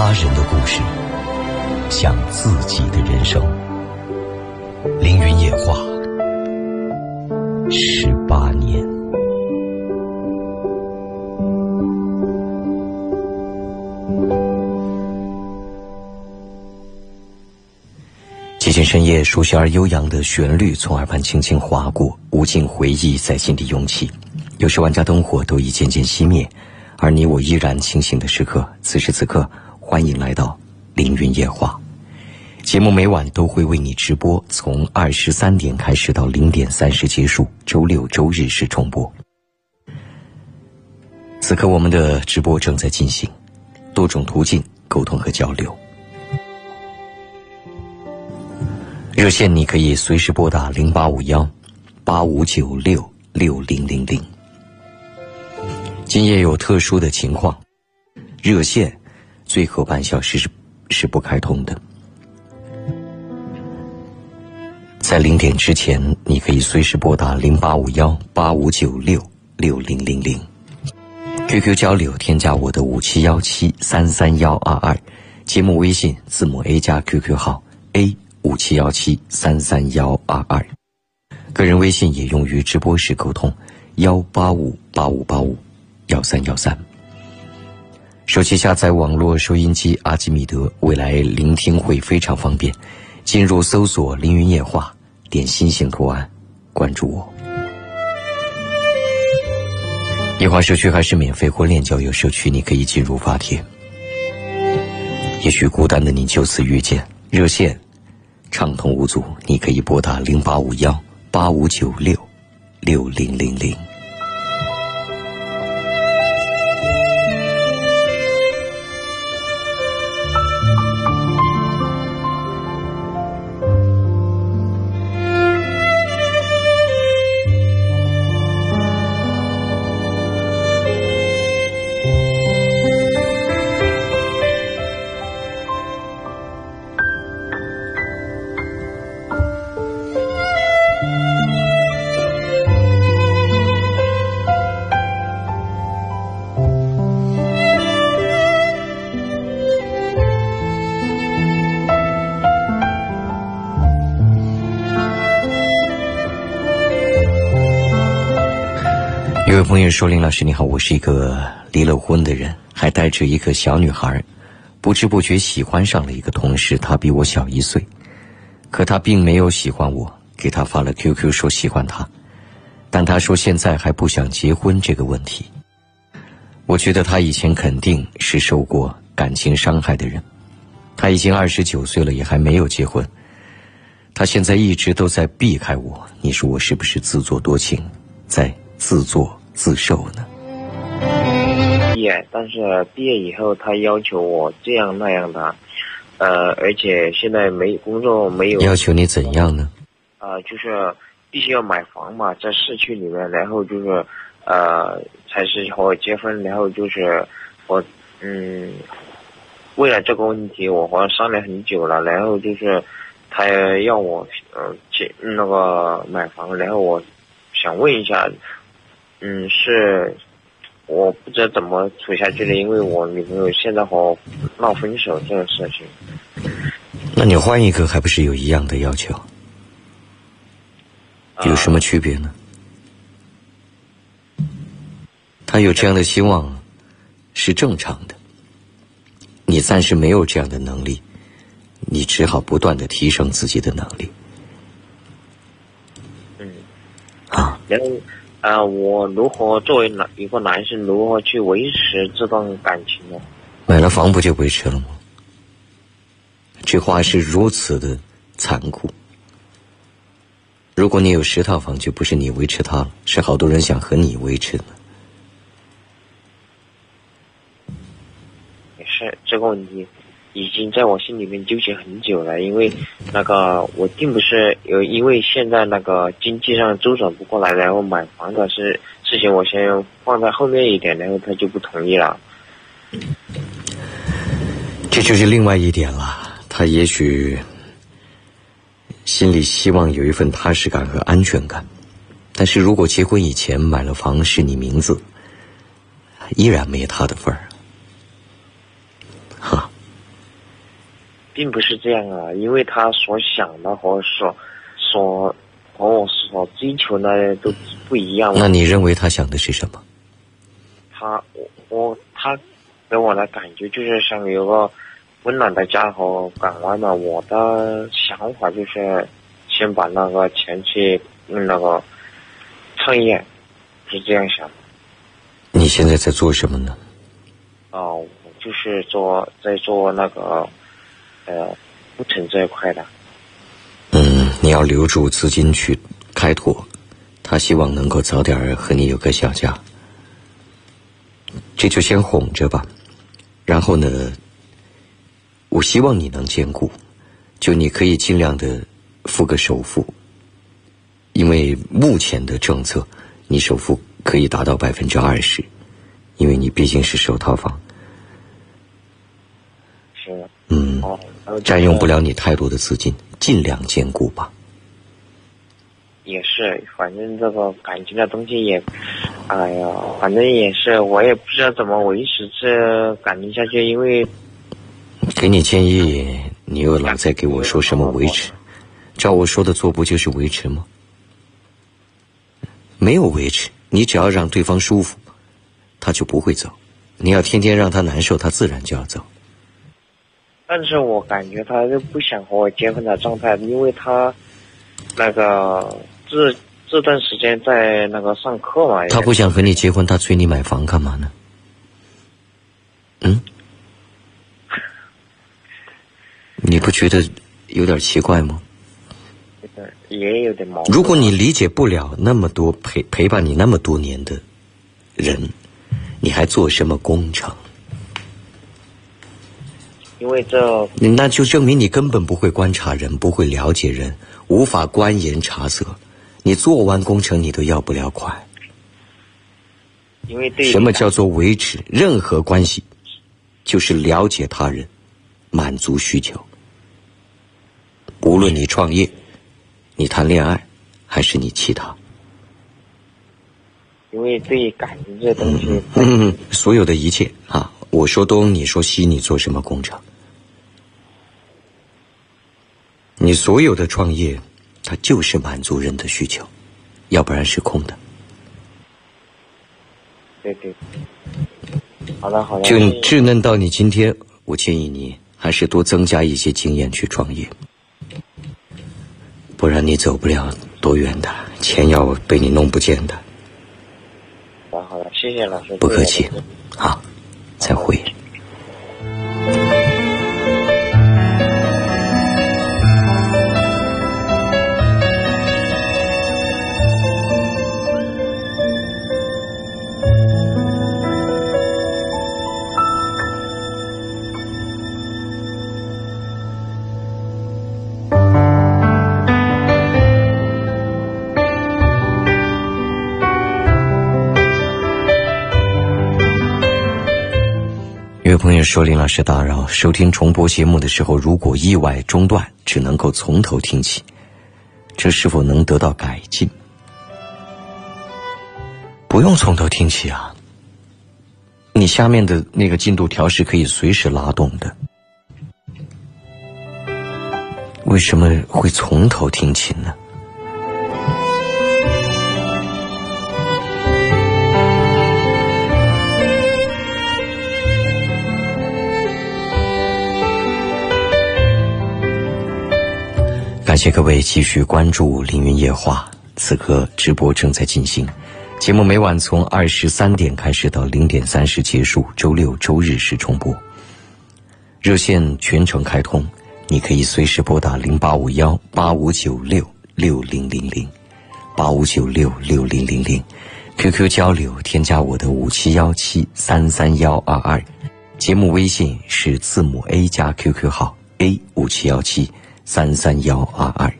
他人的故事，讲自己的人生。凌云夜话，十八年。寂静深夜，熟悉而悠扬的旋律从耳畔轻轻划过，无尽回忆在心底涌起。有时万家灯火都已渐渐熄灭。而你我依然清醒的时刻，此时此刻，欢迎来到凌云夜话。节目每晚都会为你直播，从二十三点开始到零点三十结束，周六周日是重播。此刻我们的直播正在进行，多种途径沟通和交流。热线你可以随时拨打零八五幺八五九六六零零零。今夜有特殊的情况，热线最后半小时是是不开通的。在零点之前，你可以随时拨打零八五幺八五九六六零零零，QQ 交流添加我的五七幺七三三幺二二，节目微信字母 A 加 QQ 号 A 五七幺七三三幺二二，个人微信也用于直播时沟通幺八五八五八五。幺三幺三，手机下载网络收音机阿基米德，未来聆听会非常方便。进入搜索“凌云夜话”，点心形图案，关注我。夜话社区还是免费婚恋交友社区，你可以进入发帖。也许孤单的你就此遇见热线，畅通无阻，你可以拨打零八五幺八五九六六零零零。朋友说：“林老师你好，我是一个离了婚的人，还带着一个小女孩，不知不觉喜欢上了一个同事，他比我小一岁，可他并没有喜欢我，给他发了 QQ 说喜欢他，但他说现在还不想结婚这个问题。我觉得他以前肯定是受过感情伤害的人，他已经二十九岁了，也还没有结婚，他现在一直都在避开我，你说我是不是自作多情，在自作？”自首呢？毕业，但是毕业以后，他要求我这样那样的，呃，而且现在没工作，没有要求你怎样呢？呃，就是必须要买房嘛，在市区里面，然后就是，呃，才是和我结婚，然后就是我，嗯，为了这个问题，我和他商量很久了，然后就是他要我，呃，结那个买房，然后我想问一下。嗯，是，我不知道怎么处下去的，因为我女朋友现在和我闹分手这个事情。那你换一个，还不是有一样的要求？有什么区别呢？他有这样的希望，是正常的。你暂时没有这样的能力，你只好不断的提升自己的能力。嗯。啊。然后。啊，我如何作为男一个男生如何去维持这段感情呢？买了房不就维持了吗？这话是如此的残酷。如果你有十套房，就不是你维持它了，是好多人想和你维持的。也是这个问题。已经在我心里面纠结很久了，因为那个我并不是有，因为现在那个经济上周转不过来，然后买房的事事情，我先放在后面一点，然后他就不同意了。这就是另外一点了，他也许心里希望有一份踏实感和安全感，但是如果结婚以前买了房是你名字，依然没他的份儿。并不是这样啊，因为他所想的和所所和我所追求的都不一样。那你认为他想的是什么？他我我他给我的感觉就是像有个温暖的家和港湾嘛。我的想法就是先把那个钱去那个创业，是这样想的。你现在在做什么呢？哦，就是做在做那个呃工程这一块的。嗯，你要留住资金去开拓，他希望能够早点和你有个小家，这就先哄着吧。然后呢，我希望你能兼顾，就你可以尽量的付个首付，因为目前的政策，你首付可以达到百分之二十。因为你毕竟是首套房，是，嗯，占用不了你太多的资金，尽量兼顾吧。也是，反正这个感情的东西也，哎呀，反正也是，我也不知道怎么维持这感情下去，因为给你建议，你又老在给我说什么维持，照我说的做不就是维持吗？没有维持，你只要让对方舒服。他就不会走，你要天天让他难受，他自然就要走。但是我感觉他就不想和我结婚的状态，因为他那个这这段时间在那个上课嘛。他不想和你结婚，他催你买房干嘛呢？嗯？你不觉得有点奇怪吗？也有点矛盾。如果你理解不了那么多陪陪伴你那么多年的人。你还做什么工程？因为这，那就证明你根本不会观察人，不会了解人，无法观言察色。你做完工程，你都要不了款。因为对什么叫做维持任何关系，就是了解他人，满足需求。无论你创业，你谈恋爱，还是你其他。因为对感情这东西，嗯，所有的一切啊，我说东，你说西，你做什么工程？你所有的创业，它就是满足人的需求，要不然是空的。对对，好的好的。就稚嫩到你今天，我建议你还是多增加一些经验去创业，不然你走不了多远的，钱要被你弄不见的。好的，谢谢老师。不客气，好，再会。有朋友说：“林老师打扰，收听重播节目的时候，如果意外中断，只能够从头听起，这是否能得到改进？不用从头听起啊，你下面的那个进度条是可以随时拉动的。为什么会从头听起呢？”感谢各位继续关注《凌云夜话》，此刻直播正在进行，节目每晚从二十三点开始到零点三十结束，周六周日是重播。热线全程开通，你可以随时拨打零八五幺八五九六六零零零，八五九六六零零零，QQ 交流添加我的五七幺七三三幺二二，节目微信是字母 A 加 QQ 号 A 五七幺七。三三幺二二，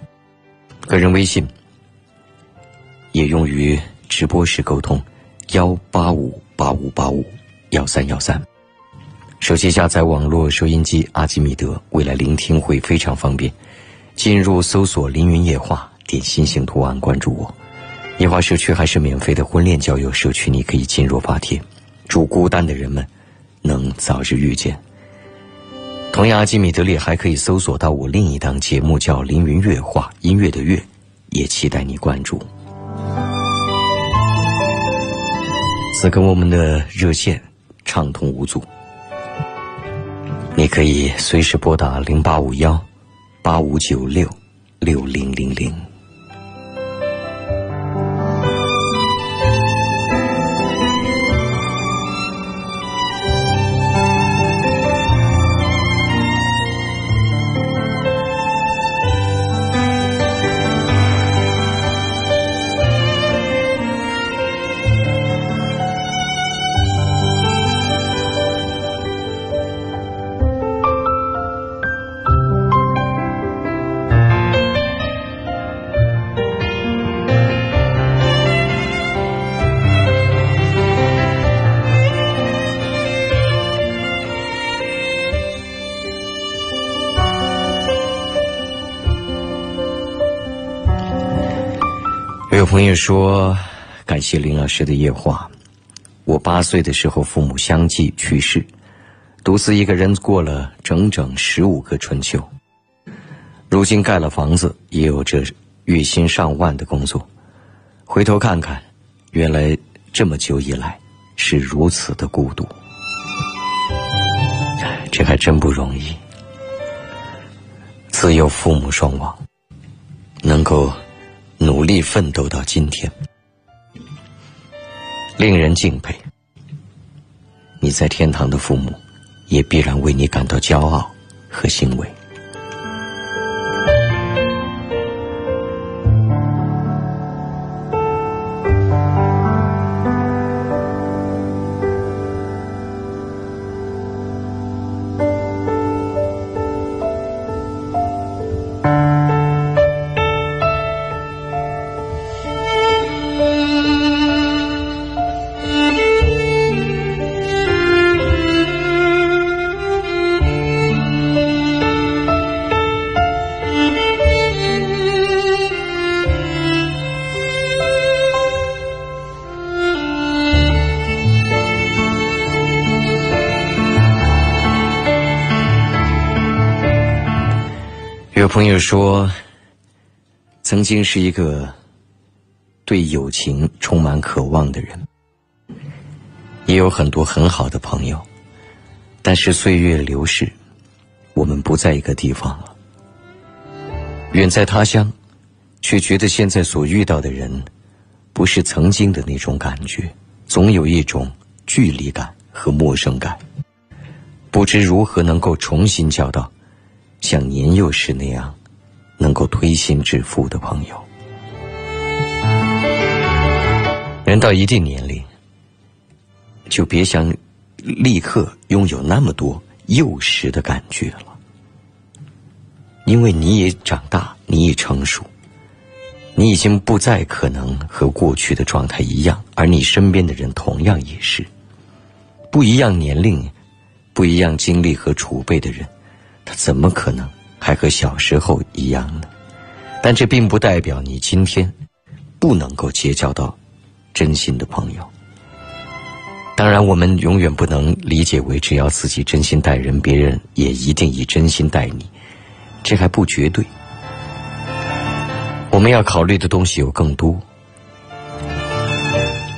个人微信也用于直播时沟通，幺八五八五八五幺三幺三。手机下载网络收音机阿基米德，未来聆听会非常方便。进入搜索“凌云夜话”，点心形图案关注我。夜话社区还是免费的婚恋交友社区，你可以进入发帖。祝孤单的人们能早日遇见。同样，阿基米德里还可以搜索到我另一档节目，叫《凌云乐话》，音乐的乐，也期待你关注。此刻我们的热线畅通无阻，你可以随时拨打零八五幺八五九六六零零零。朋友说：“感谢林老师的夜话。我八岁的时候，父母相继去世，独自一个人过了整整十五个春秋。如今盖了房子，也有着月薪上万的工作。回头看看，原来这么久以来是如此的孤独。这还真不容易。自幼父母双亡，能够……”努力奋斗到今天，令人敬佩。你在天堂的父母，也必然为你感到骄傲和欣慰。朋友说，曾经是一个对友情充满渴望的人，也有很多很好的朋友，但是岁月流逝，我们不在一个地方了，远在他乡，却觉得现在所遇到的人，不是曾经的那种感觉，总有一种距离感和陌生感，不知如何能够重新交到。像年幼时那样，能够推心置腹的朋友。人到一定年龄，就别想立刻拥有那么多幼时的感觉了，因为你也长大，你也成熟，你已经不再可能和过去的状态一样，而你身边的人同样也是。不一样年龄、不一样经历和储备的人。他怎么可能还和小时候一样呢？但这并不代表你今天不能够结交到真心的朋友。当然，我们永远不能理解为只要自己真心待人，别人也一定以真心待你，这还不绝对。我们要考虑的东西有更多。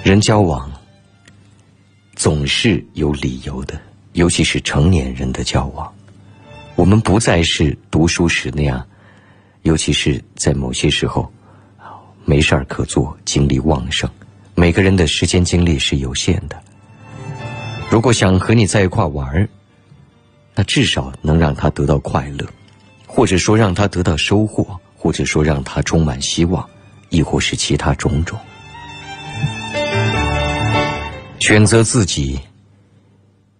人交往总是有理由的，尤其是成年人的交往。我们不再是读书时那样，尤其是在某些时候，没事儿可做，精力旺盛。每个人的时间精力是有限的。如果想和你在一块玩儿，那至少能让他得到快乐，或者说让他得到收获，或者说让他充满希望，亦或是其他种种。选择自己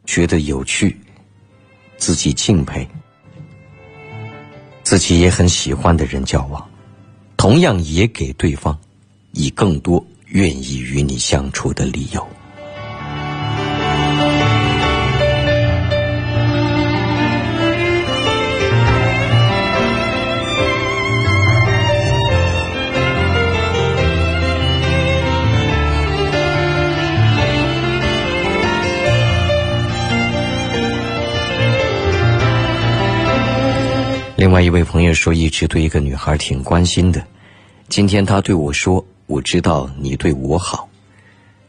觉得有趣，自己敬佩。自己也很喜欢的人交往，同样也给对方以更多愿意与你相处的理由。另外一位朋友说，一直对一个女孩挺关心的。今天他对我说：“我知道你对我好，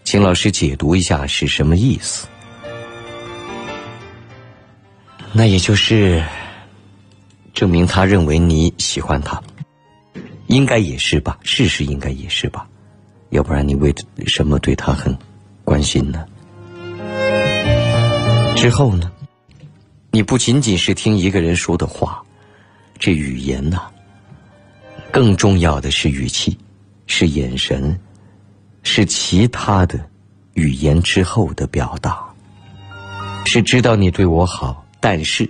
请老师解读一下是什么意思。”那也就是证明他认为你喜欢他，应该也是吧？事实应该也是吧？要不然你为什么对他很关心呢？之后呢？你不仅仅是听一个人说的话，这语言呐。更重要的是语气，是眼神，是其他的语言之后的表达，是知道你对我好，但是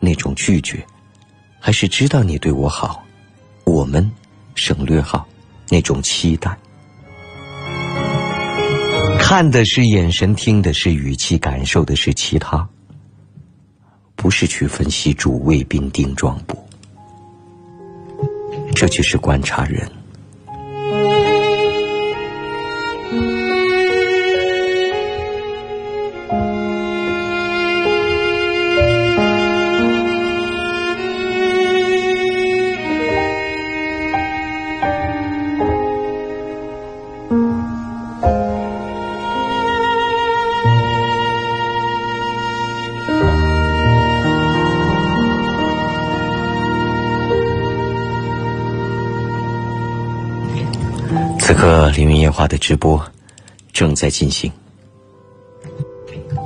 那种拒绝，还是知道你对我好，我们省略号那种期待。看的是眼神，听的是语气，感受的是其他，不是去分析主谓宾定状补。这就是观察人。刻，凌云夜话的直播正在进行。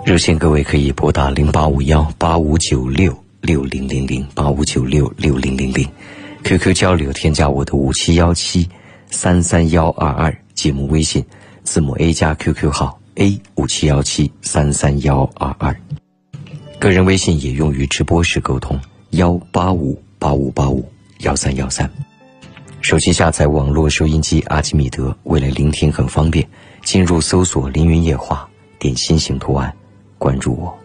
热线各位可以拨打零八五幺八五九六六零零零八五九六六零零零，QQ 交流添加我的五七幺七三三幺二二节目微信，字母 A 加 QQ 号 A 五七幺七三三幺二二，个人微信也用于直播时沟通幺八五八五八五幺三幺三。手机下载网络收音机阿基米德，为了聆听很方便。进入搜索“凌云夜话”，点心型图案，关注我。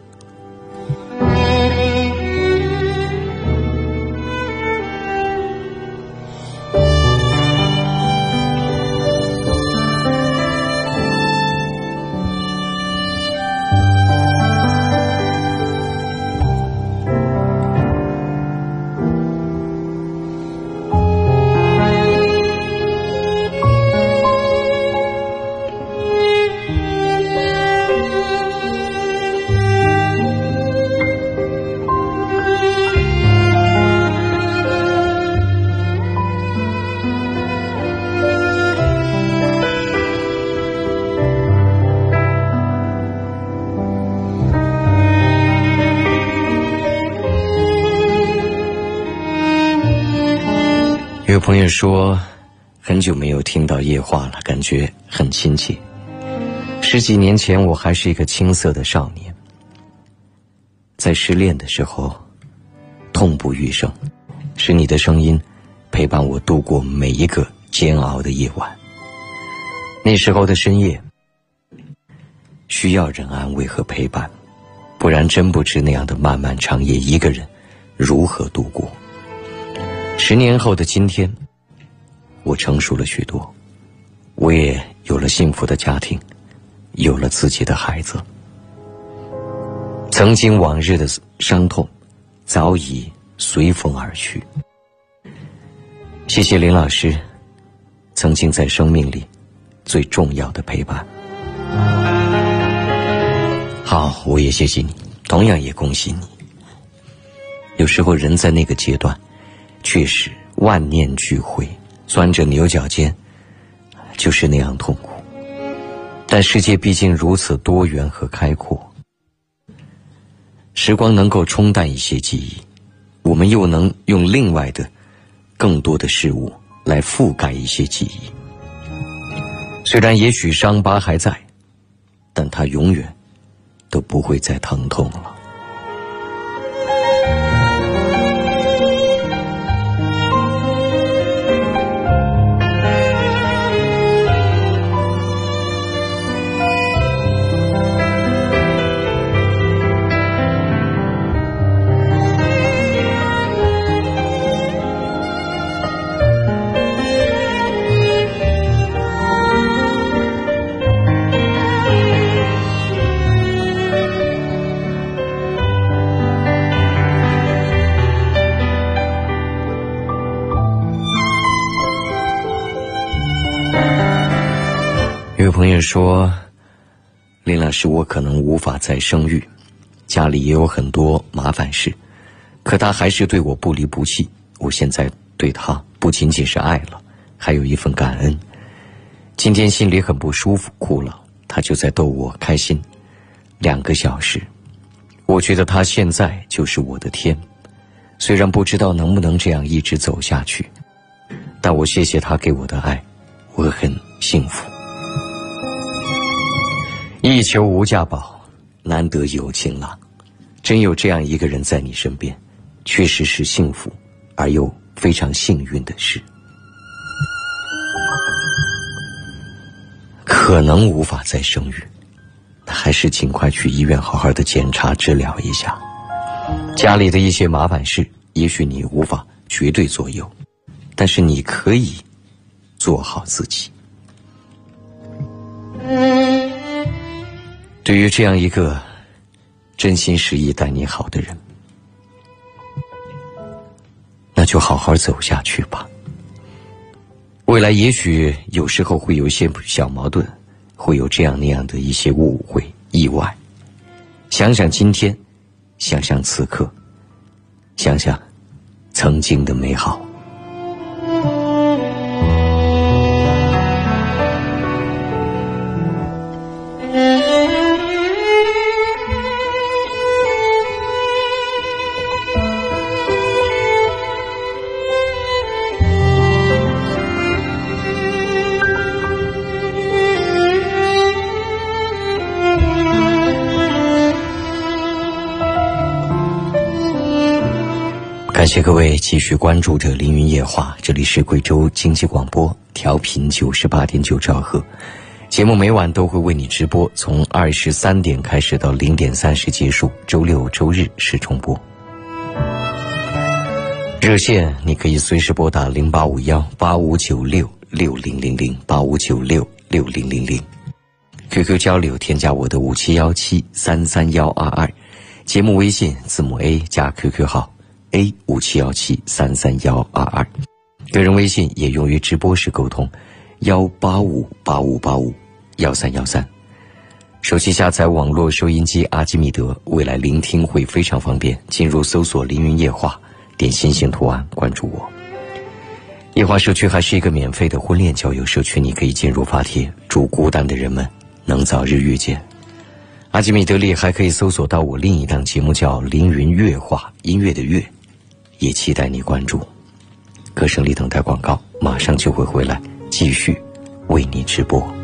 朋友说，很久没有听到夜话了，感觉很亲切。十几年前，我还是一个青涩的少年，在失恋的时候，痛不欲生，是你的声音陪伴我度过每一个煎熬的夜晚。那时候的深夜，需要人安慰和陪伴，不然真不知那样的漫漫长夜，一个人如何度过。十年后的今天，我成熟了许多，我也有了幸福的家庭，有了自己的孩子。曾经往日的伤痛，早已随风而去。谢谢林老师，曾经在生命里最重要的陪伴。好，我也谢谢你，同样也恭喜你。有时候人在那个阶段。确实，万念俱灰，钻着牛角尖，就是那样痛苦。但世界毕竟如此多元和开阔，时光能够冲淡一些记忆，我们又能用另外的、更多的事物来覆盖一些记忆。虽然也许伤疤还在，但它永远都不会再疼痛了。说：“林老师，我可能无法再生育，家里也有很多麻烦事，可他还是对我不离不弃。我现在对他不仅仅是爱了，还有一份感恩。今天心里很不舒服，哭了，他就在逗我开心。两个小时，我觉得他现在就是我的天。虽然不知道能不能这样一直走下去，但我谢谢他给我的爱，我很幸福。”一求无价宝，难得有情郎。真有这样一个人在你身边，确实是幸福而又非常幸运的事。可能无法再生育，那还是尽快去医院好好的检查治疗一下。家里的一些麻烦事，也许你无法绝对左右，但是你可以做好自己。对于这样一个真心实意待你好的人，那就好好走下去吧。未来也许有时候会有一些小矛盾，会有这样那样的一些误会、意外。想想今天，想想此刻，想想曾经的美好。感谢各位继续关注着《凌云夜话》，这里是贵州经济广播，调频九十八点九兆赫。节目每晚都会为你直播，从二十三点开始到零点三十结束，周六周日是重播。热线你可以随时拨打零八五幺八五九六六零零零八五九六六零零零，QQ 交流添加我的五七幺七三三幺二二，节目微信字母 A 加 QQ 号。A 五七幺七三三幺二二，个人微信也用于直播时沟通，幺八五八五八五幺三幺三。手机下载网络收音机阿基米德，未来聆听会非常方便。进入搜索“凌云夜话”，点星星图案关注我。夜话社区还是一个免费的婚恋交友社区，你可以进入发帖，祝孤单的人们能早日遇见。阿基米德里还可以搜索到我另一档节目，叫《凌云月话》，音乐的乐。也期待你关注，歌声里等待广告，马上就会回来，继续为你直播。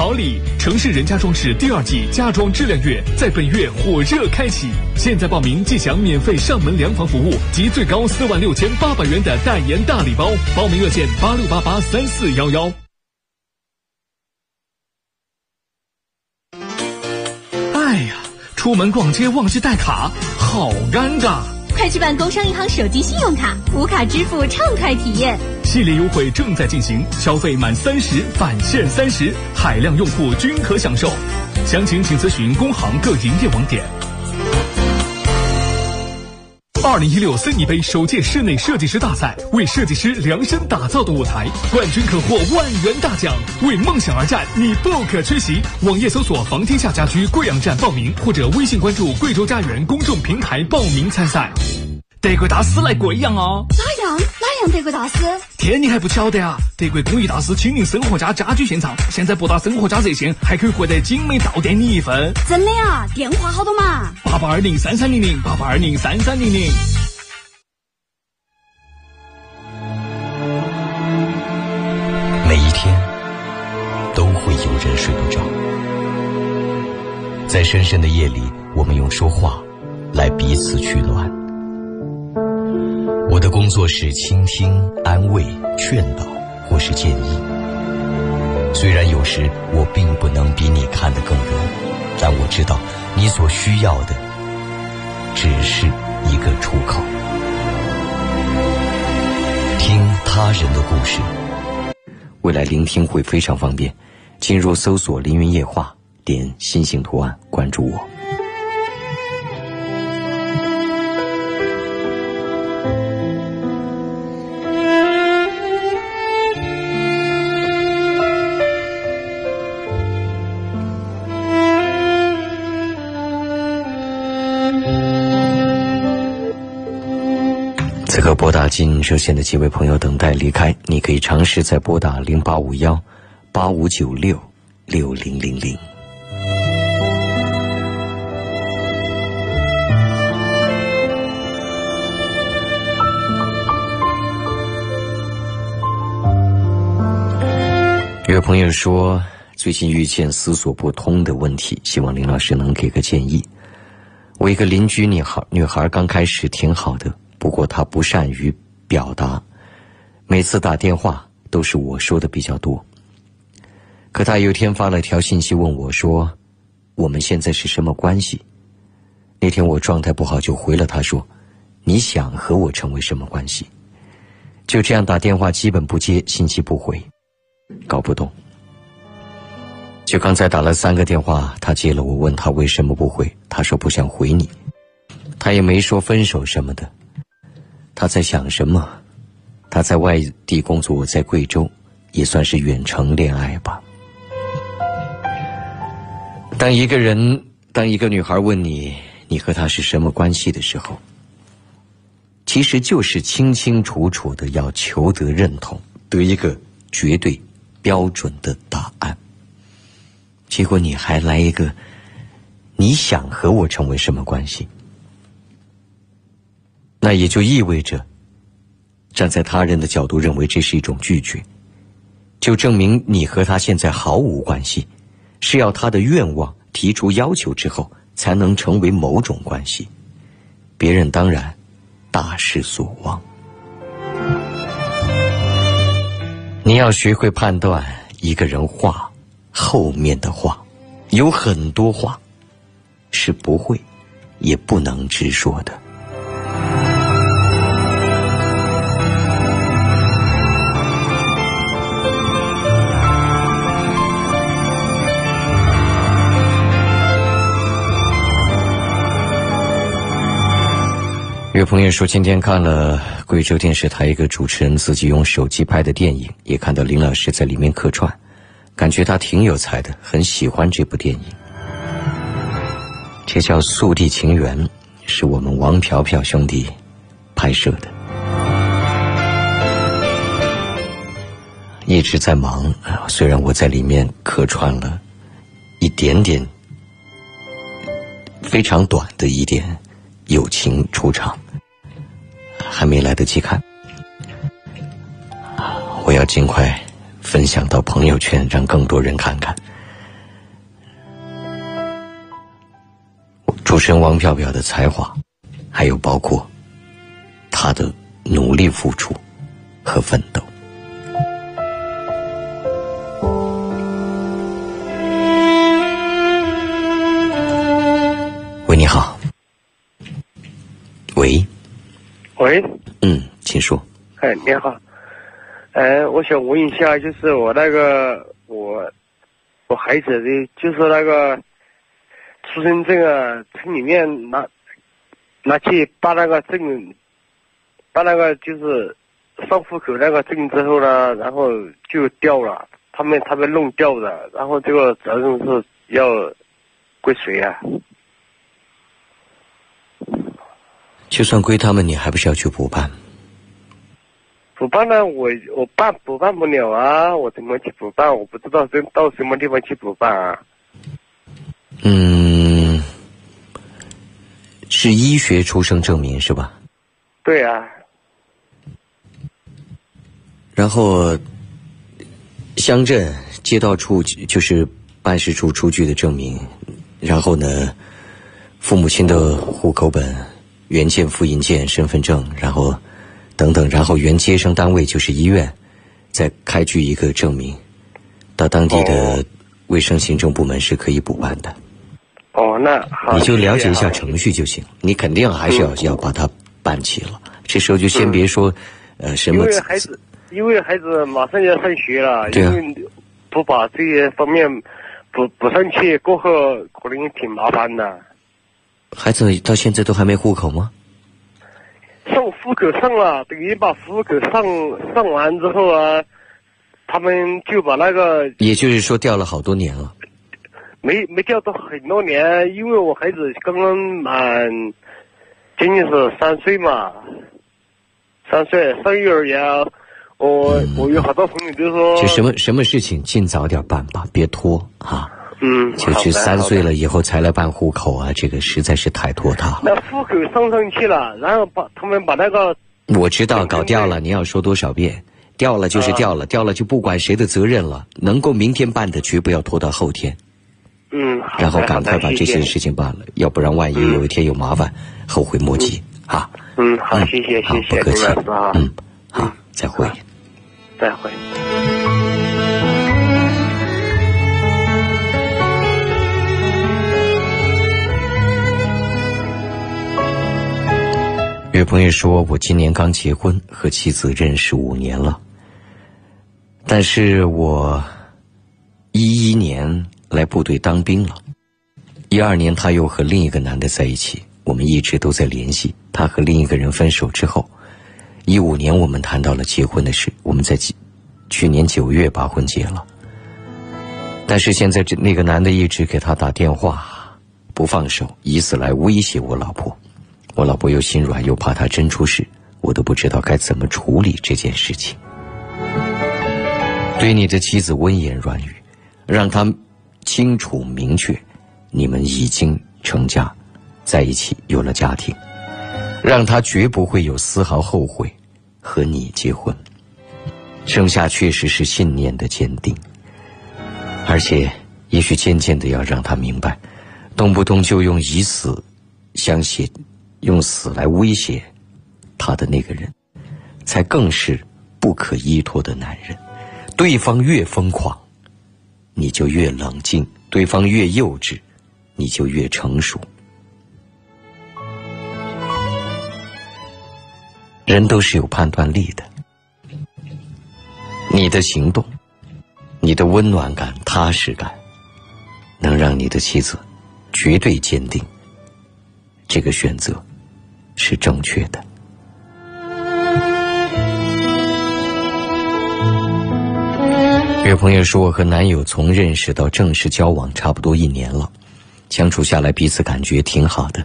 好礼！城市人家装饰第二季家装质量月在本月火热开启，现在报名即享免费上门量房服务及最高四万六千八百元的代言大礼包。报名热线八六八八三四幺幺。哎呀，出门逛街忘记带卡，好尴尬！快去办工商银行手机信用卡，无卡支付畅快体验。系列优惠正在进行，消费满三十返现三十，海量用户均可享受。详情请咨询工行各营业网点。二零一六森尼杯首届室内设计师大赛，为设计师量身打造的舞台，冠军可获万元大奖。为梦想而战，你不可缺席。网页搜索“房天下家居贵阳站”报名，或者微信关注“贵州家园”公众平台报名参赛。德国大师来贵阳哦！哪样？德国大师？天，你还不晓得啊？德国工艺大师亲临生活家家居现场，现在拨打生活家热线还可以获得精美到店礼一份。真的啊？电话好多嘛？八八二零三三零零，八八二零三三零零。每一天都会有人睡不着，在深深的夜里，我们用说话来彼此取暖。我的工作是倾听、安慰、劝导或是建议。虽然有时我并不能比你看得更远，但我知道你所需要的只是一个出口。听他人的故事。未来聆听会非常方便，进入搜索“凌云夜话”，点星星图案关注我。拨打进热线的几位朋友等待离开，你可以尝试再拨打零八五幺八五九六六零零零。有朋友说，最近遇见思索不通的问题，希望林老师能给个建议。我一个邻居女孩，女孩刚开始挺好的。不过她不善于表达，每次打电话都是我说的比较多。可他有天发了条信息问我说：“我们现在是什么关系？”那天我状态不好，就回了他说：“你想和我成为什么关系？”就这样打电话基本不接，信息不回，搞不懂。就刚才打了三个电话，他接了，我问他为什么不回，他说不想回你，他也没说分手什么的。他在想什么？他在外地工作，我在贵州，也算是远程恋爱吧。当一个人，当一个女孩问你你和他是什么关系的时候，其实就是清清楚楚的要求得认同，得一个绝对标准的答案。结果你还来一个，你想和我成为什么关系？那也就意味着，站在他人的角度认为这是一种拒绝，就证明你和他现在毫无关系，是要他的愿望提出要求之后才能成为某种关系。别人当然大失所望。你要学会判断一个人话后面的话，有很多话是不会也不能直说的。有朋友说，今天看了贵州电视台一个主持人自己用手机拍的电影，也看到林老师在里面客串，感觉他挺有才的，很喜欢这部电影。这叫《速递情缘》，是我们王飘飘兄弟拍摄的。一直在忙，虽然我在里面客串了一点点，非常短的一点友情出场，还没来得及看。我要尽快分享到朋友圈，让更多人看看。主持人王飘飘的才华，还有包括他的努力付出和奋斗。喂，你好。喂，喂，嗯，请说。哎，你好，哎，我想问一下，就是我那个我我孩子的，就是那个出生证啊，村里面拿拿去办那个证，办那个就是上户口那个证之后呢，然后就掉了，他们他们弄掉的，然后这个责任是要归谁啊？就算归他们，你还不是要去补办？补办呢，我我办补办不了啊，我怎么去补办？我不知道这到什么地方去补办啊？嗯，是医学出生证明是吧？对啊，然后乡镇街道处就是办事处出具的证明，然后呢，父母亲的户口本、原件、复印件、身份证，然后等等，然后原接生单位就是医院，再开具一个证明，到当地的哦卫生行政部门是可以补办的。哦，那好，你就了解一下程序就行。你肯定还是要、要把它办齐了。这时候就先别说，呃，什因么为孩子，因为孩子马上要上学了，对啊因为不把这些方面补补上去，过后可能挺麻烦的。孩子到现在都还没户口吗？上户口上了，等于把户口上上完之后啊，他们就把那个也就是说掉了好多年了。没没掉到很多年，因为我孩子刚刚满，仅仅是三岁嘛，三岁上幼儿园啊，我、我有好多朋友都说，就什么什么事情尽早点办吧，别拖啊！嗯，就是三岁了以后才来办户口啊，这个实在是太拖沓。那户口上上去了，然后把他们把那个我知道搞掉了，你要说多少遍？掉了就是掉了，掉了就不管谁的责任了。能够明天办的，绝不要拖到后天。嗯，好然后赶快把这些事情办了，要不然万一嗯有一天有麻烦，后悔莫及啊！嗯，好，谢谢好谢谢不客气啊，嗯，好，再会。再会。有朋友说，我今年刚结婚，和妻子认识五年了，但是我一一年来部队当兵了，一二年他又和另一个男的在一起，我们一直都在联系。他和另一个人分手之后，一五年我们谈到了结婚的事，我们在去年九月把婚结了。但是现在这那个男的一直给他打电话，不放手，以此来威胁我老婆。我老婆又心软，又怕他真出事，我都不知道该怎么处理这件事情。对你的妻子温言软语，让她清楚明确，你们已经成家，在一起有了家庭，让她绝不会有丝毫后悔和你结婚。剩下确实是信念的坚定，而且也许渐渐的要让她明白，动不动就用以死相胁。用死来威胁他的那个人，才更是不可依托的男人。对方越疯狂，你就越冷静；对方越幼稚，你就越成熟。人都是有判断力的，你的行动，你的温暖感、踏实感，能让你的妻子绝对坚定这个选择。是正确的。有朋友说，我和男友从认识到正式交往差不多一年了，相处下来彼此感觉挺好的。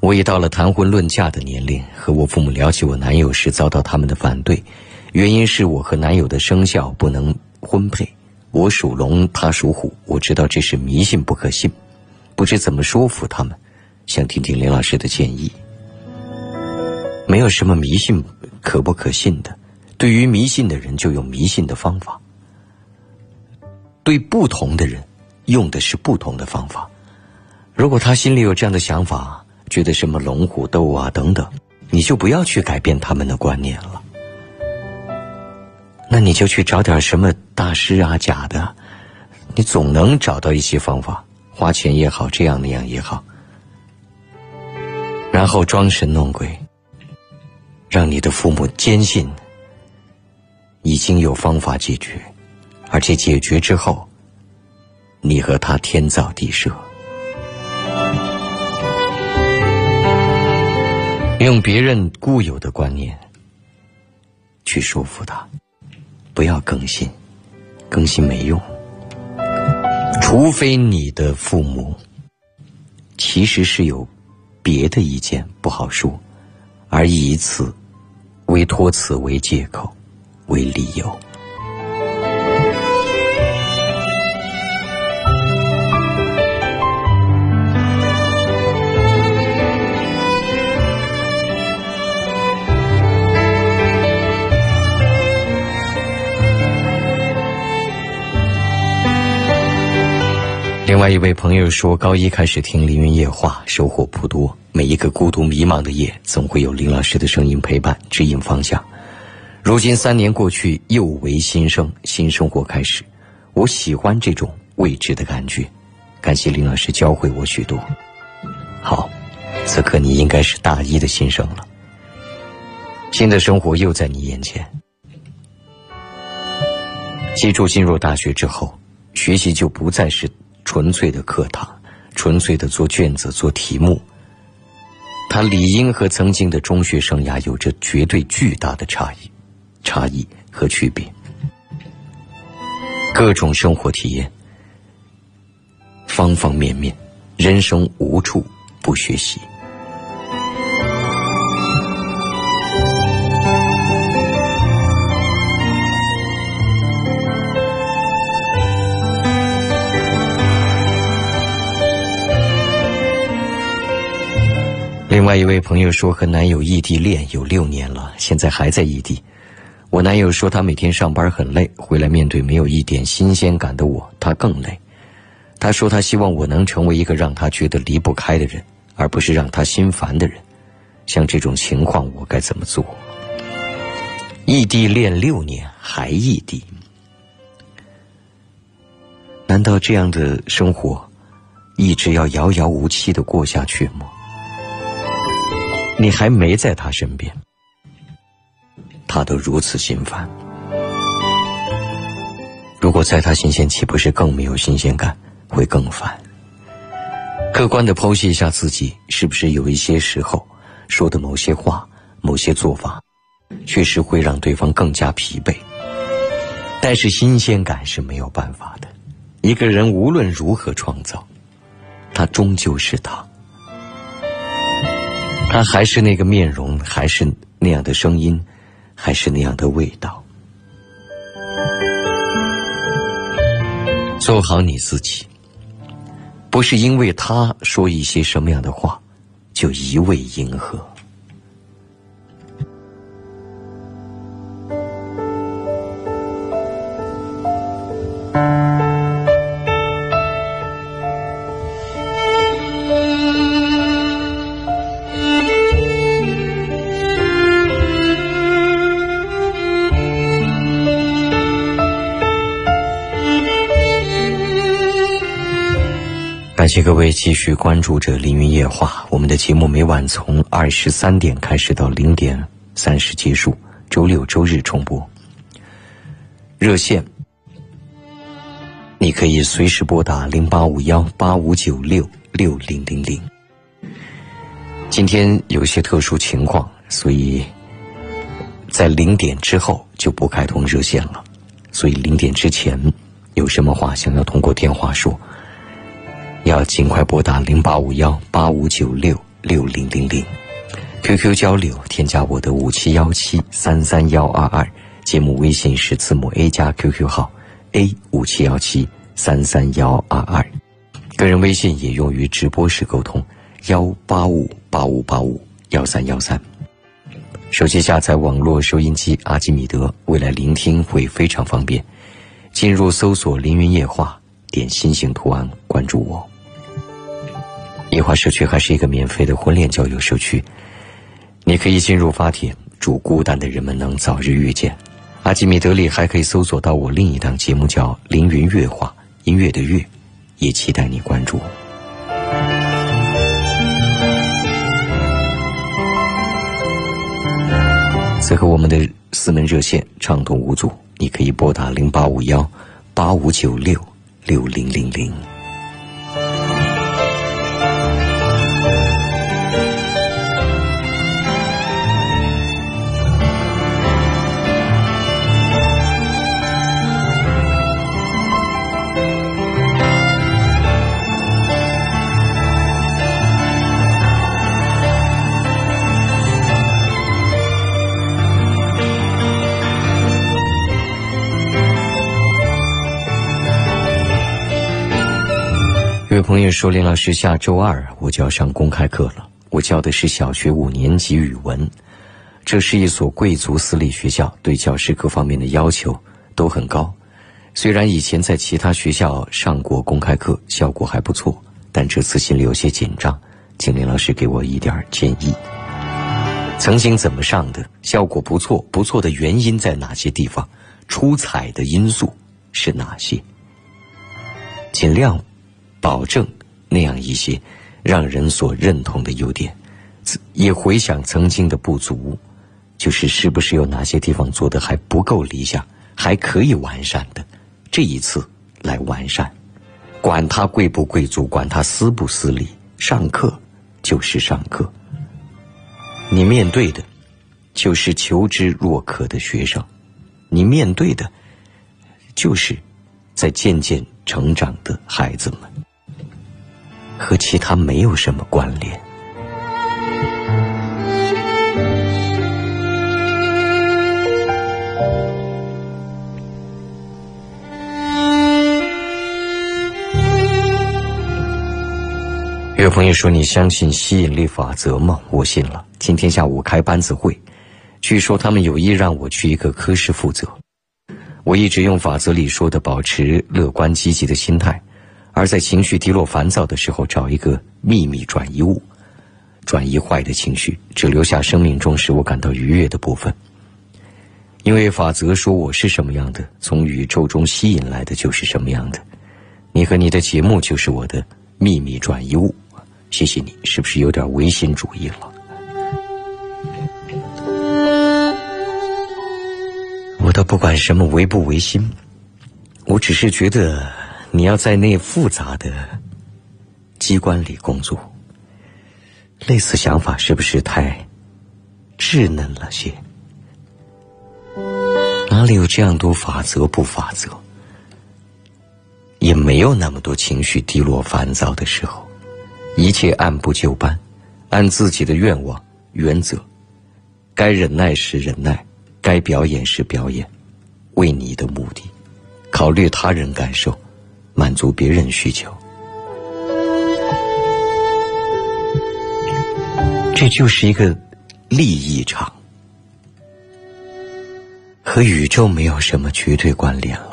我已到了谈婚论嫁的年龄，和我父母聊起我男友时遭到他们的反对，原因是我和男友的生肖不能婚配，我属龙，他属虎。我知道这是迷信不可信，不知怎么说服他们，想听听林老师的建议。没有什么迷信可不可信的，对于迷信的人就用迷信的方法。对不同的人，用的是不同的方法。如果他心里有这样的想法，觉得什么龙虎斗啊等等，你就不要去改变他们的观念了。那你就去找点什么大师啊假的，你总能找到一些方法，花钱也好，这样那样也好，然后装神弄鬼，让你的父母坚信已经有方法解决。而且解决之后，你和他天造地设，用别人固有的观念去说服他，不要更新，更新没用。除非你的父母其实是有别的意见不好说，而以此为托词、为借口、为理由。另外一位朋友说，高一开始听《凌云夜话》，收获颇多。每一个孤独迷茫的夜，总会有林老师的声音陪伴，指引方向。如今三年过去，又为新生，新生活开始。我喜欢这种未知的感觉，感谢林老师教会我许多。好，此刻你应该是大一的新生了，新的生活又在你眼前。记住，进入大学之后，学习就不再是。纯粹的课堂，纯粹的做卷子、做题目，他理应和曾经的中学生涯有着绝对巨大的差异、差异和区别。各种生活体验，方方面面，人生无处不学习。外一位朋友说，和男友异地恋有六年了，现在还在异地。我男友说，他每天上班很累，回来面对没有一点新鲜感的我，他更累。他说，他希望我能成为一个让他觉得离不开的人，而不是让他心烦的人。像这种情况，我该怎么做？异地恋六年还异地，难道这样的生活一直要遥遥无期的过下去吗？你还没在他身边，他都如此心烦。如果在他新鲜，岂不是更没有新鲜感，会更烦？客观的剖析一下自己，是不是有一些时候说的某些话、某些做法，确实会让对方更加疲惫？但是新鲜感是没有办法的。一个人无论如何创造，他终究是他。他还是那个面容，还是那样的声音，还是那样的味道。做好你自己，不是因为他说一些什么样的话，就一味迎合。感谢各位继续关注着《凌云夜话》，我们的节目每晚从二十三点开始到零点三十结束，周六周日重播。热线，你可以随时拨打零八五幺八五九六六零零零。今天有些特殊情况，所以在零点之后就不开通热线了。所以零点之前有什么话想要通过电话说，要尽快拨打零八五幺八五九六六零零零，QQ 交流添加我的五七幺七三三幺二二，节目微信是字母 A 加 QQ 号 A 五七幺七三三幺二二，个人微信也用于直播时沟通，幺八五八五八五幺三幺三。手机下载网络收音机阿基米德，未来聆听会非常方便。进入搜索“凌云夜话”，点心形图案关注我。夜话社区还是一个免费的婚恋交友社区，你可以进入发帖，祝孤单的人们能早日遇见。阿基米德里还可以搜索到我另一档节目叫《凌云乐话》，音乐的乐，也期待你关注。此刻我们的四门热线畅通无阻，你可以拨打零八五幺八五九六六零零零。有朋友说：“林老师，下周二我就要上公开课了。我教的是小学五年级语文，这是一所贵族私立学校，对教师各方面的要求都很高。虽然以前在其他学校上过公开课，效果还不错，但这次心里有些紧张，请林老师给我一点建议。曾经怎么上的，效果不错，不错的原因在哪些地方？出彩的因素是哪些？尽量。”保证那样一些让人所认同的优点，也回想曾经的不足，就是是不是有哪些地方做的还不够理想，还可以完善的，这一次来完善。管他贵不贵族，管他私不私利，上课就是上课。你面对的，就是求知若渴的学生，你面对的，就是在渐渐成长的孩子们。和其他没有什么关联。有朋友说：“你相信吸引力法则吗？”我信了。今天下午开班子会，据说他们有意让我去一个科室负责。我一直用法则里说的，保持乐观积极的心态。而在情绪低落、烦躁的时候，找一个秘密转移物，转移坏的情绪，只留下生命中使我感到愉悦的部分。因为法则说我是什么样的，从宇宙中吸引来的就是什么样的。你和你的节目就是我的秘密转移物。谢谢你，是不是有点唯心主义了？我倒不管什么唯不唯心，我只是觉得。你要在那复杂的机关里工作，类似想法是不是太稚嫩了些？哪里有这样多法则不法则？也没有那么多情绪低落、烦躁的时候，一切按部就班，按自己的愿望、原则，该忍耐时忍耐，该表演时表演，为你的目的，考虑他人感受。满足别人需求，这就是一个利益场，和宇宙没有什么绝对关联了。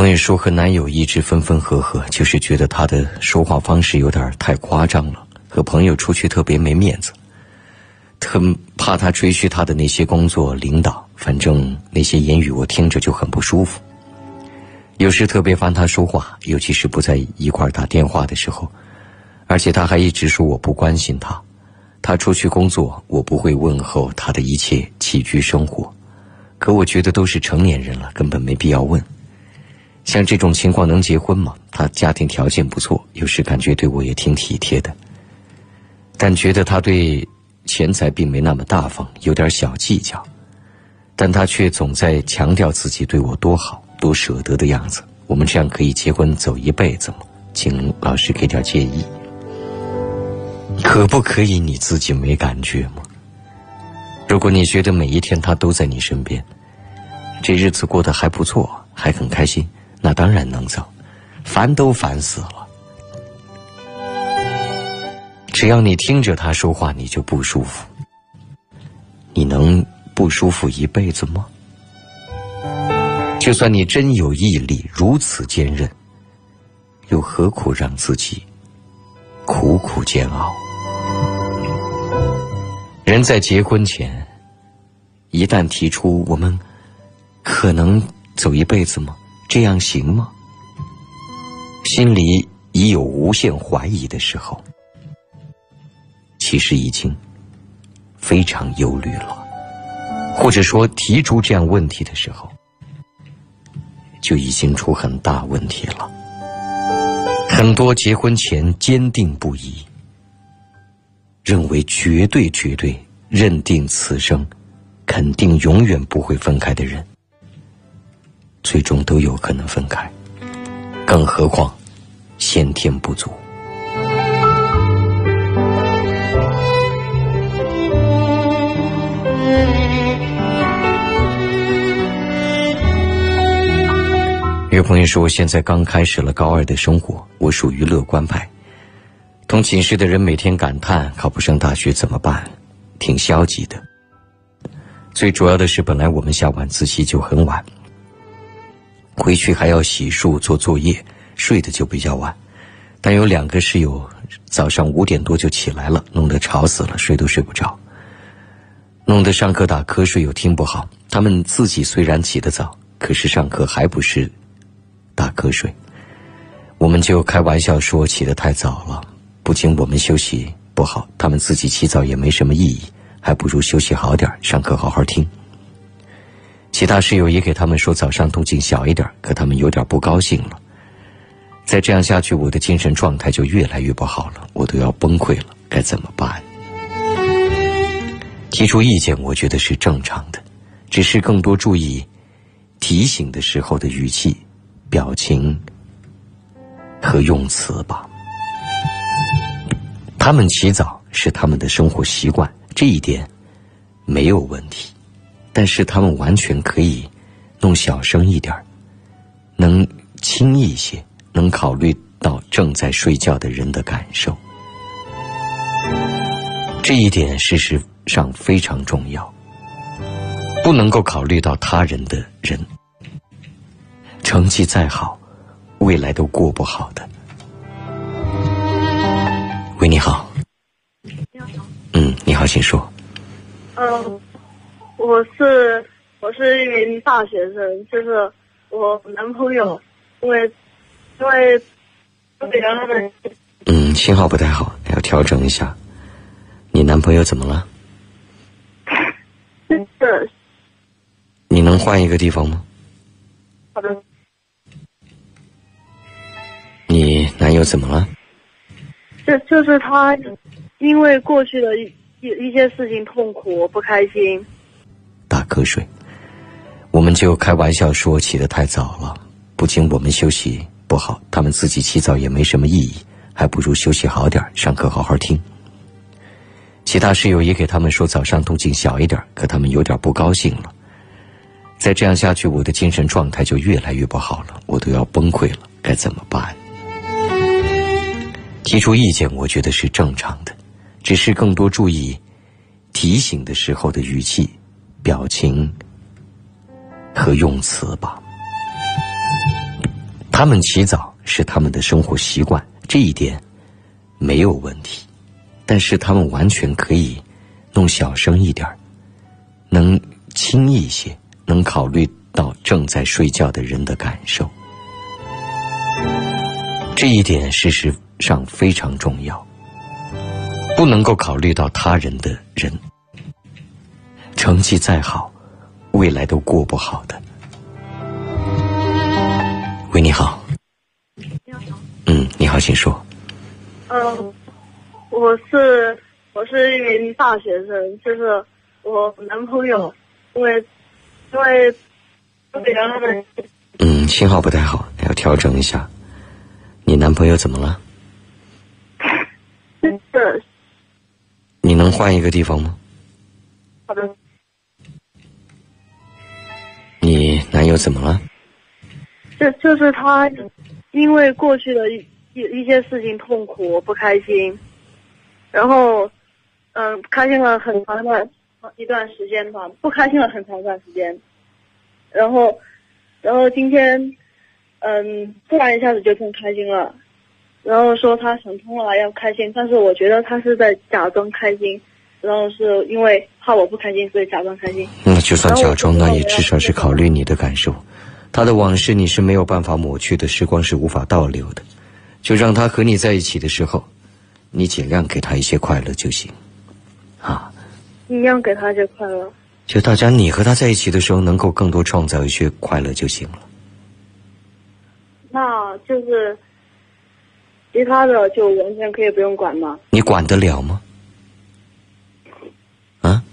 朋友说，和男友一直分分合合，就是觉得他的说话方式有点太夸张了，和朋友出去特别没面子，特怕他吹嘘他的那些工作领导，反正那些言语我听着就很不舒服。有时特别烦他说话，尤其是不在一块打电话的时候，而且他还一直说我不关心他，他出去工作，我不会问候他的一切起居生活，可我觉得都是成年人了，根本没必要问。像这种情况能结婚吗？他家庭条件不错，有时感觉对我也挺体贴的，但觉得他对钱财并没那么大方，有点小计较。但他却总在强调自己对我多好、多舍得的样子。我们这样可以结婚走一辈子吗？请老师给点建议。可不可以你自己没感觉吗？如果你觉得每一天他都在你身边，这日子过得还不错，还很开心，那当然能走。烦都烦死了，只要你听着他说话，你就不舒服。你能不舒服一辈子吗？就算你真有毅力，如此坚韧，又何苦让自己苦苦煎熬？人在结婚前，一旦提出我们可能走一辈子吗？这样行吗？心里已有无限怀疑的时候，其实已经非常忧虑了，或者说提出这样问题的时候，就已经出很大问题了。很多结婚前坚定不移。认为绝对绝对认定此生肯定永远不会分开的人，最终都有可能分开，更何况先天不足。有朋友说，现在刚开始了高二的生活，我属于乐观派。同寝室的人每天感叹考不上大学怎么办，挺消极的。最主要的是，本来我们下晚自习就很晚，回去还要洗漱做作业，睡得就比较晚。但有两个室友早上五点多就起来了，弄得吵死了，睡都睡不着，弄得上课打瞌睡又听不好。他们自己虽然起得早，可是上课还不是打瞌睡。我们就开玩笑说起得太早了。不仅我们休息不好，他们自己起早也没什么意义，还不如休息好点上课好好听。其他室友也给他们说早上动静小一点，可他们有点不高兴了。再这样下去，我的精神状态就越来越不好了，我都要崩溃了，该怎么办？提出意见，我觉得是正常的，只是更多注意提醒的时候的语气、表情和用词吧。他们起早是他们的生活习惯，这一点没有问题。但是他们完全可以弄小声一点能轻一些，能考虑到正在睡觉的人的感受。这一点事实上非常重要。不能够考虑到他人的人，成绩再好，未来都过不好的。喂，你好。你好。嗯，你好，请说。嗯，我是我是一名大学生，就是我男朋友，因为因为别人。嗯，信号不太好，要调整一下。你男朋友怎么了？是。你能换一个地方吗？好的。你男友怎么了？就就是他，因为过去的一一一些事情痛苦，不开心，打瞌睡。我们就开玩笑说起得太早了，不仅我们休息不好，他们自己起早也没什么意义，还不如休息好点上课好好听。其他室友也给他们说早上动静小一点，可他们有点不高兴了。再这样下去，我的精神状态就越来越不好了，我都要崩溃了，该怎么办？提出意见，我觉得是正常的，只是更多注意提醒的时候的语气、表情和用词吧。他们起早是他们的生活习惯，这一点没有问题，但是他们完全可以弄小声一点能轻一些，能考虑到正在睡觉的人的感受。这一点事实。上非常重要，不能够考虑到他人的人，成绩再好，未来都过不好的。喂，你好。你好。嗯，你好，请说。嗯，我是我是一名大学生，就是我男朋友因为因为别人嗯，信号不太好，要调整一下。你男朋友怎么了？是你能换一个地方吗？好的，你男友怎么了？就就是他因为过去的一一一些事情痛苦不开心，然后嗯开心了很长一段一段时间吧，不开心了很长一段时间，然后然后今天嗯突然一下子就更开心了，然后说他想通了要开心，但是我觉得他是在假装开心，然后是因为怕我不开心所以假装开心。那就算假装，那也至少是考虑你的感受。他的往事你是没有办法抹去的，时光是无法倒流的。就让他和你在一起的时候，你尽量给他一些快乐就行。啊，尽量给他一些快乐。就大家你和他在一起的时候，能够更多创造一些快乐就行了。那就是其他的就完全可以不用管吗？你管得了吗？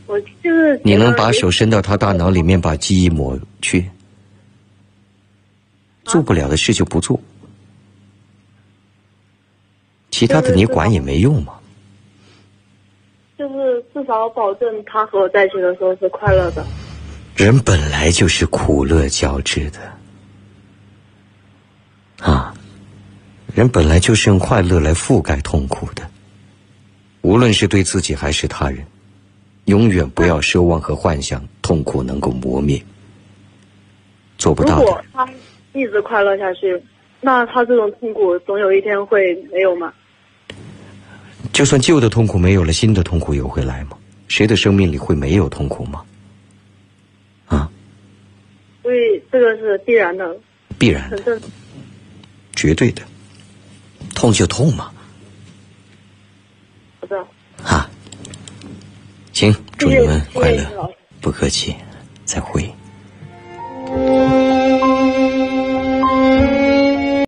啊？我就是你能把手伸到他大脑里面把记忆抹去？做不了的事就不做，其他的你管也没用嘛。就是至少保证他和我在一起的时候是快乐的。人本来就是苦乐交织的，啊，人本来就是用快乐来覆盖痛苦的。无论是对自己还是他人，永远不要奢望和幻想痛苦能够磨灭，做不到的。果他一直快乐下去，那他这种痛苦总有一天会没有吗？就算旧的痛苦没有了，新的痛苦又会来吗？谁的生命里会没有痛苦吗？啊，所以这个是必然的，必然的，绝对的，痛就痛嘛，行祝你们快乐不客气再会。